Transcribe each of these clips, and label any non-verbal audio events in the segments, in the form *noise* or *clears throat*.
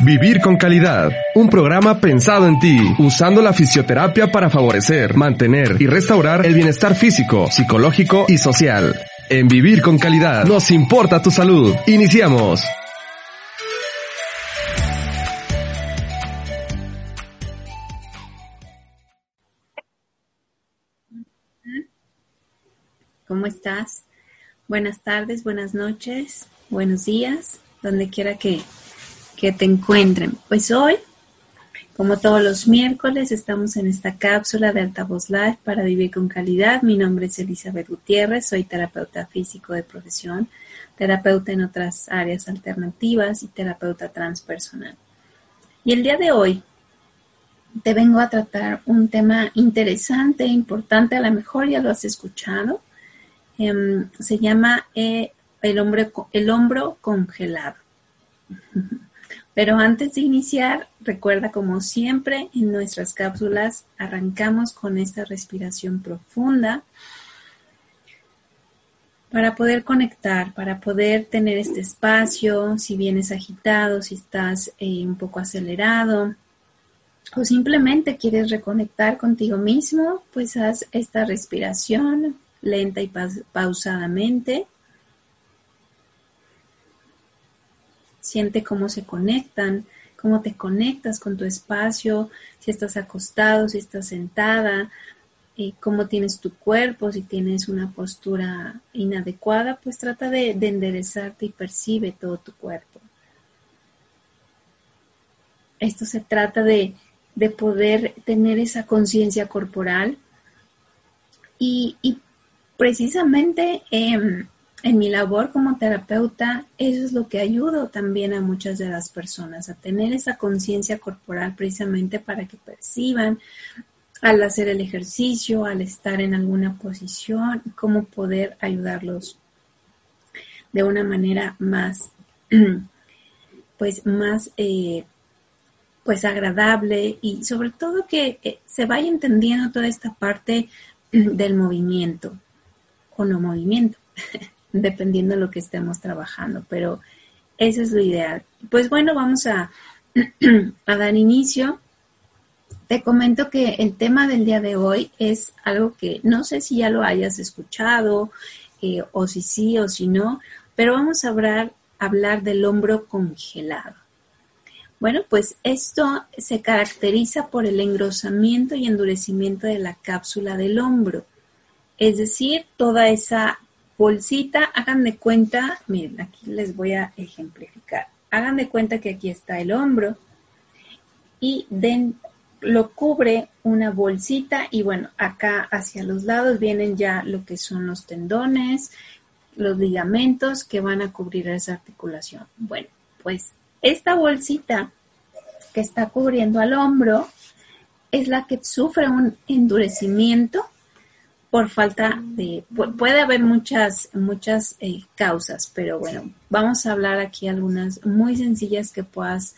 Vivir con calidad. Un programa pensado en ti, usando la fisioterapia para favorecer, mantener y restaurar el bienestar físico, psicológico y social. En Vivir con calidad nos importa tu salud. Iniciamos. ¿Cómo estás? Buenas tardes, buenas noches buenos días, donde quiera que, te encuentren. Pues hoy, como todos los miércoles, estamos en esta cápsula de Altavoz Live para vivir con calidad. Mi nombre es Elizabeth Gutiérrez, soy terapeuta físico de profesión, terapeuta en otras áreas alternativas y terapeuta transpersonal. Y el día de hoy te vengo a tratar un tema interesante, importante, a lo mejor ya lo has escuchado. Em, se llama eh, el, el hombro congelado. *laughs* Pero antes de iniciar, recuerda como siempre en nuestras cápsulas arrancamos con esta respiración profunda para poder conectar, para poder tener este espacio, si vienes agitado, si estás eh, un poco acelerado o simplemente quieres reconectar contigo mismo, pues haz esta respiración lenta y pausadamente Siente cómo se conectan, cómo te conectas con tu espacio, si estás acostado, si estás sentada, y eh, cómo tienes tu cuerpo, si tienes una postura inadecuada, pues trata de, enderezarte y percibe todo tu cuerpo. Esto se trata de, poder tener esa conciencia corporal y, precisamente em, en mi labor como terapeuta, eso es lo que ayudo también a muchas de las personas, a tener esa conciencia corporal precisamente para que perciban al hacer el ejercicio, al estar en alguna posición, cómo poder ayudarlos de una manera más, *clears throat* pues más, eh, pues agradable y sobre todo que eh, se vaya entendiendo toda esta parte *clears throat* del movimiento o no movimiento. *laughs* dependiendo de lo que estemos trabajando, pero eso es lo ideal. Pues bueno, vamos *clears throat* a, dar inicio. Te comento que el tema del día de hoy es algo que no sé si ya lo hayas escuchado eh, o si sí o si no, pero vamos a hablar, hablar del hombro congelado. Bueno, pues esto se caracteriza por el engrosamiento y endurecimiento de la cápsula del hombro, es decir, toda esa bolsita, hagan de cuenta, miren, aquí les voy a ejemplificar. Hagan de cuenta que aquí está el hombro y den, lo cubre una bolsita y bueno, acá hacia los lados vienen ya lo que son los tendones, los ligamentos que van a cubrir esa articulación. Bueno, pues esta bolsita que está cubriendo al hombro es la que sufre un endurecimiento por falta de, puede haber muchas, muchas eh, causas, pero bueno, vamos a hablar aquí algunas muy sencillas que puedas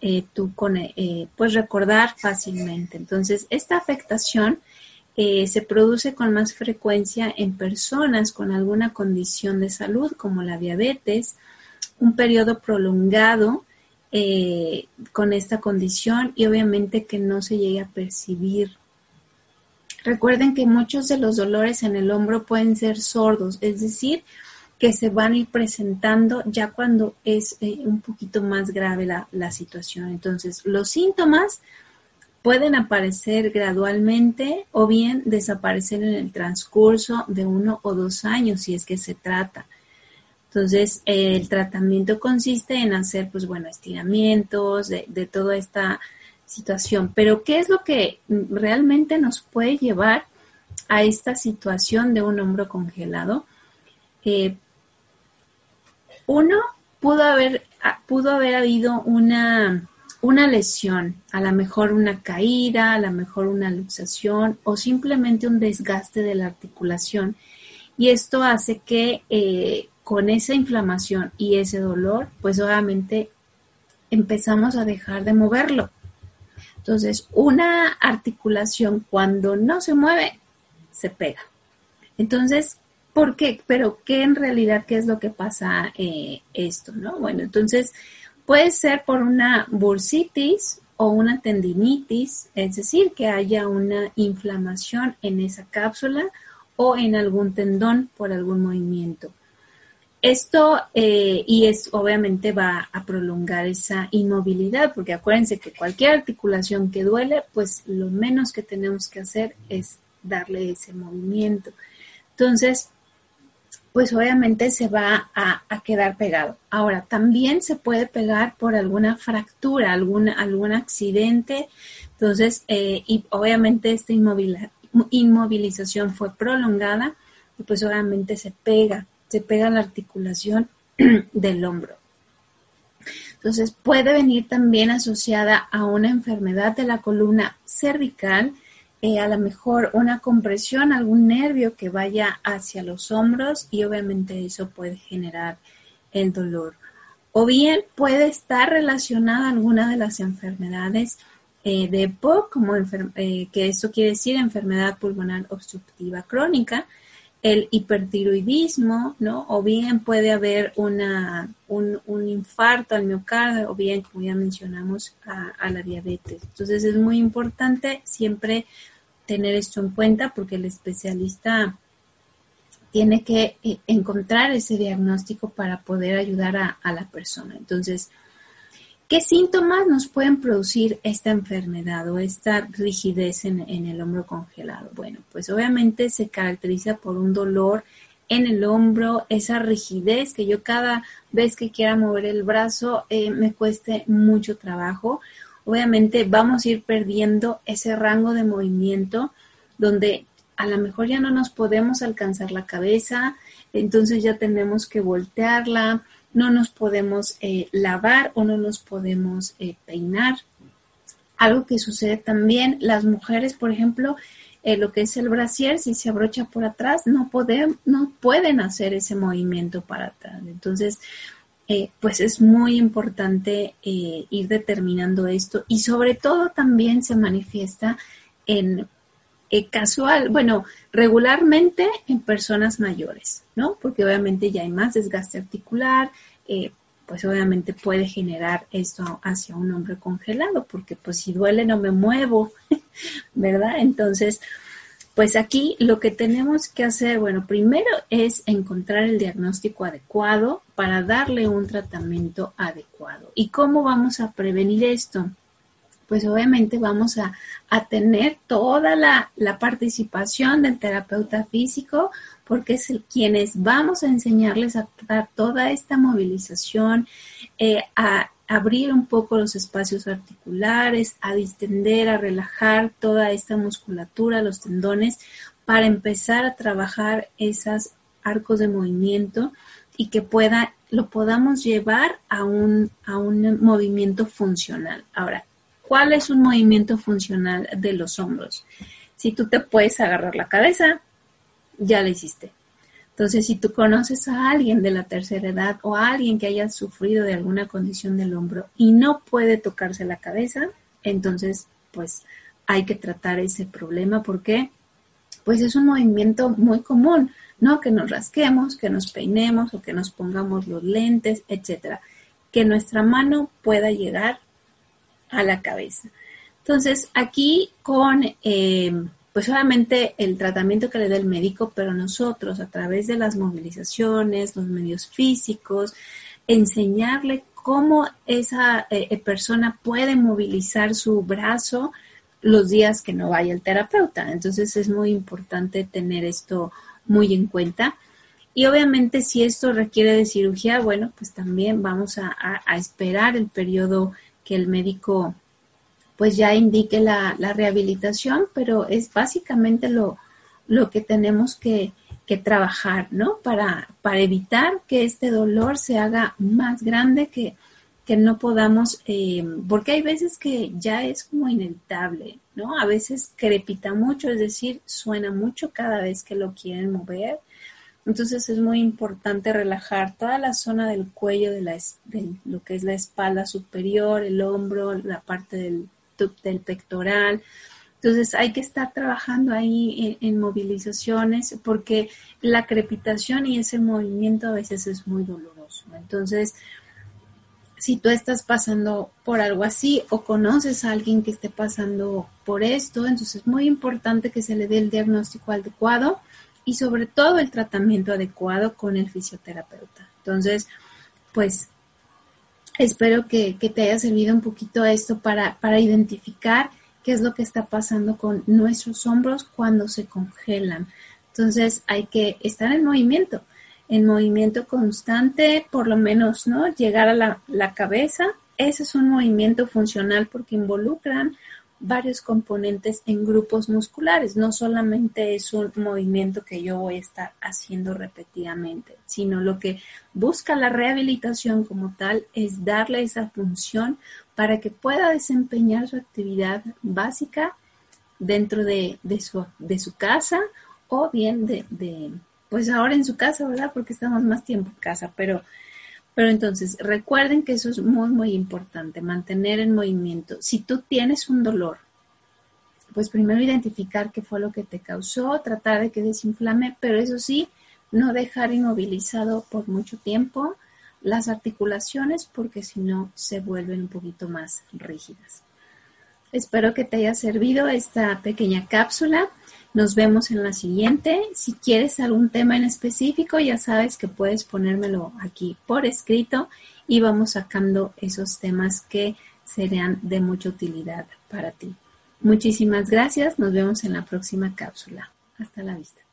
eh, tú con, eh, pues recordar fácilmente. Entonces, esta afectación se produce con más frecuencia en personas con alguna condición de salud como la diabetes, un periodo prolongado con esta condición y obviamente que no se llegue a percibir Recuerden que muchos de los dolores en el hombro pueden ser sordos, es decir, que se van a ir presentando ya cuando es eh, un poquito más grave la, la situación. Entonces, los síntomas pueden aparecer gradualmente o bien desaparecer en el transcurso de uno o dos años, si es que se trata. Entonces, el tratamiento consiste en hacer, pues bueno, estiramientos de, de toda esta situación. Pero ¿qué es lo que realmente nos puede llevar a esta situación de un hombro congelado? Eh, uno, pudo haber, ah, pudo haber habido una, una lesión, a lo mejor una caída, a lo mejor una luxación o simplemente un desgaste de la articulación. Y esto hace que eh, con esa inflamación y ese dolor, pues obviamente empezamos a dejar de moverlo. Entonces, una articulación cuando no se mueve, se pega. Entonces, ¿por qué? Pero ¿qué en realidad, qué es lo que pasa eh, esto, no? Bueno, entonces puede ser por una bursitis o una tendinitis, es decir, que haya una inflamación en esa cápsula o en algún tendón por algún movimiento. Esto, eh, y es obviamente va a prolongar esa inmovilidad, porque acuérdense que cualquier articulación que duele, pues lo menos que tenemos que hacer es darle ese movimiento. Entonces, pues obviamente se va a, quedar pegado. Ahora, también se puede pegar por alguna fractura, algún, algún accidente. Entonces, eh, y obviamente esta inmovilización fue prolongada y pues obviamente se pega se pega la articulación *clears throat* del hombro. Entonces puede venir también asociada a una enfermedad de la columna cervical, eh, a lo mejor una compresión, algún nervio que vaya hacia los hombros y obviamente eso puede generar el dolor. O bien puede estar relacionada a alguna de las enfermedades eh, de EPOC, como eh, que esto quiere decir enfermedad pulmonar obstructiva crónica, el hipertiroidismo, ¿no? O bien puede haber una, un, infarto al miocardio, o bien, como ya mencionamos, a, la diabetes. Entonces es muy importante siempre tener esto en cuenta porque el especialista tiene que eh, encontrar ese diagnóstico para poder ayudar a, a la persona. Entonces, ¿Qué síntomas nos pueden producir esta enfermedad o esta rigidez en, el hombro congelado? Bueno, pues obviamente se caracteriza por un dolor en el hombro, esa rigidez que yo cada vez que quiera mover el brazo eh, me cueste mucho trabajo. Obviamente vamos a ir perdiendo ese rango de movimiento donde a lo mejor ya no nos podemos alcanzar la cabeza, entonces ya tenemos que voltearla, no nos podemos eh, lavar o no nos podemos eh, peinar. Algo que sucede también, las mujeres, por ejemplo, eh, lo que es el brasier, si se abrocha por atrás, no, no pueden hacer ese movimiento para atrás. Entonces, pues es muy importante ir determinando esto y sobre todo también se manifiesta en casual, bueno, regularmente en personas mayores, ¿no? Porque obviamente ya hay más desgaste articular, eh, pues obviamente puede generar esto hacia un hombre congelado, porque pues si duele no me muevo, *laughs* ¿verdad? Entonces, pues aquí lo que tenemos que hacer, bueno, primero es encontrar el diagnóstico adecuado para darle un tratamiento adecuado. ¿Y cómo vamos a prevenir esto? Pues obviamente vamos a, tener toda la, la participación del terapeuta físico, porque es quienes vamos a enseñarles a dar toda esta movilización, eh, a abrir un poco los espacios articulares, a distender, a relajar toda esta musculatura, los tendones, para empezar a trabajar esos arcos de movimiento y que pueda, lo podamos llevar a un, a un movimiento funcional. Ahora, ¿cuál es un movimiento funcional de los hombros? Si tú te puedes agarrar la cabeza, ya lo hiciste. Entonces, si tú conoces a alguien de la tercera edad o a alguien que haya sufrido de alguna condición del hombro y no puede tocarse la cabeza, entonces, pues hay que tratar ese problema porque, pues es un movimiento muy común, ¿no? Que nos rasquemos, que nos peinemos o que nos pongamos los lentes, etcétera. Que nuestra mano pueda llegar a la cabeza. Entonces, aquí con eh, pues solamente el tratamiento que le da el médico, pero nosotros a través de las movilizaciones, los medios físicos, enseñarle cómo esa eh, eh, persona puede movilizar su brazo los días que no vaya el terapeuta. Entonces es muy importante tener esto muy en cuenta. Y obviamente si esto requiere de cirugía, bueno, pues también vamos a esperar el periodo que el médico pues ya indique la, rehabilitación, pero es básicamente lo, lo que tenemos que, que trabajar, ¿no? Para, para evitar que este dolor se haga más grande, que, que no podamos, eh, porque hay veces que ya es como inevitable, ¿no? A veces crepita mucho, es decir, suena mucho cada vez que lo quieren mover. Entonces es muy importante relajar toda la zona del cuello, de, la, de lo que es la espalda superior, el hombro, la parte del, del pectoral, entonces hay que estar trabajando ahí en, movilizaciones porque la crepitación y ese movimiento a veces es muy doloroso. Entonces, si tú estás pasando por algo así o conoces a alguien que esté pasando por esto, entonces es muy importante que se le dé el diagnóstico adecuado y sobre todo el tratamiento adecuado con el fisioterapeuta. Entonces, pues espero que, te haya servido un poquito esto para, para identificar qué es lo que está pasando con nuestros hombros cuando se congelan. Entonces hay que estar en movimiento, en movimiento constante, por lo menos, ¿no? Llegar a la, la cabeza. Ese es un movimiento funcional porque involucran varios componentes en grupos musculares. No solamente es un movimiento que yo voy a estar haciendo repetidamente, sino lo que busca la rehabilitación como tal es darle esa función para que pueda desempeñar su actividad básica dentro de, su, de su casa o bien de, de, pues ahora en su casa, ¿verdad? Porque estamos más tiempo en casa, pero, pero entonces recuerden que eso es muy, muy importante, mantener en movimiento. Si tú tienes un dolor, pues primero identificar qué fue lo que te causó, tratar de que desinflame, pero eso sí, no dejar inmovilizado por mucho tiempo, las articulaciones porque si no se vuelven un poquito más rígidas. Espero que te haya servido esta pequeña cápsula. Nos vemos en la siguiente. Si quieres algún tema en específico, ya sabes que puedes ponérmelo aquí por escrito y vamos sacando esos temas que serán de mucha utilidad para ti. Muchísimas gracias. Nos vemos en la próxima cápsula. Hasta la vista.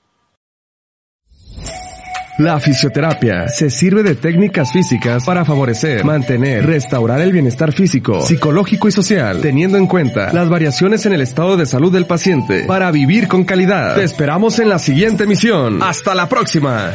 La fisioterapia se sirve de técnicas físicas para favorecer, mantener, restaurar el bienestar físico, psicológico y social, teniendo en cuenta las variaciones en el estado de salud del paciente para vivir con calidad. Te esperamos en la siguiente emisión. Hasta la próxima.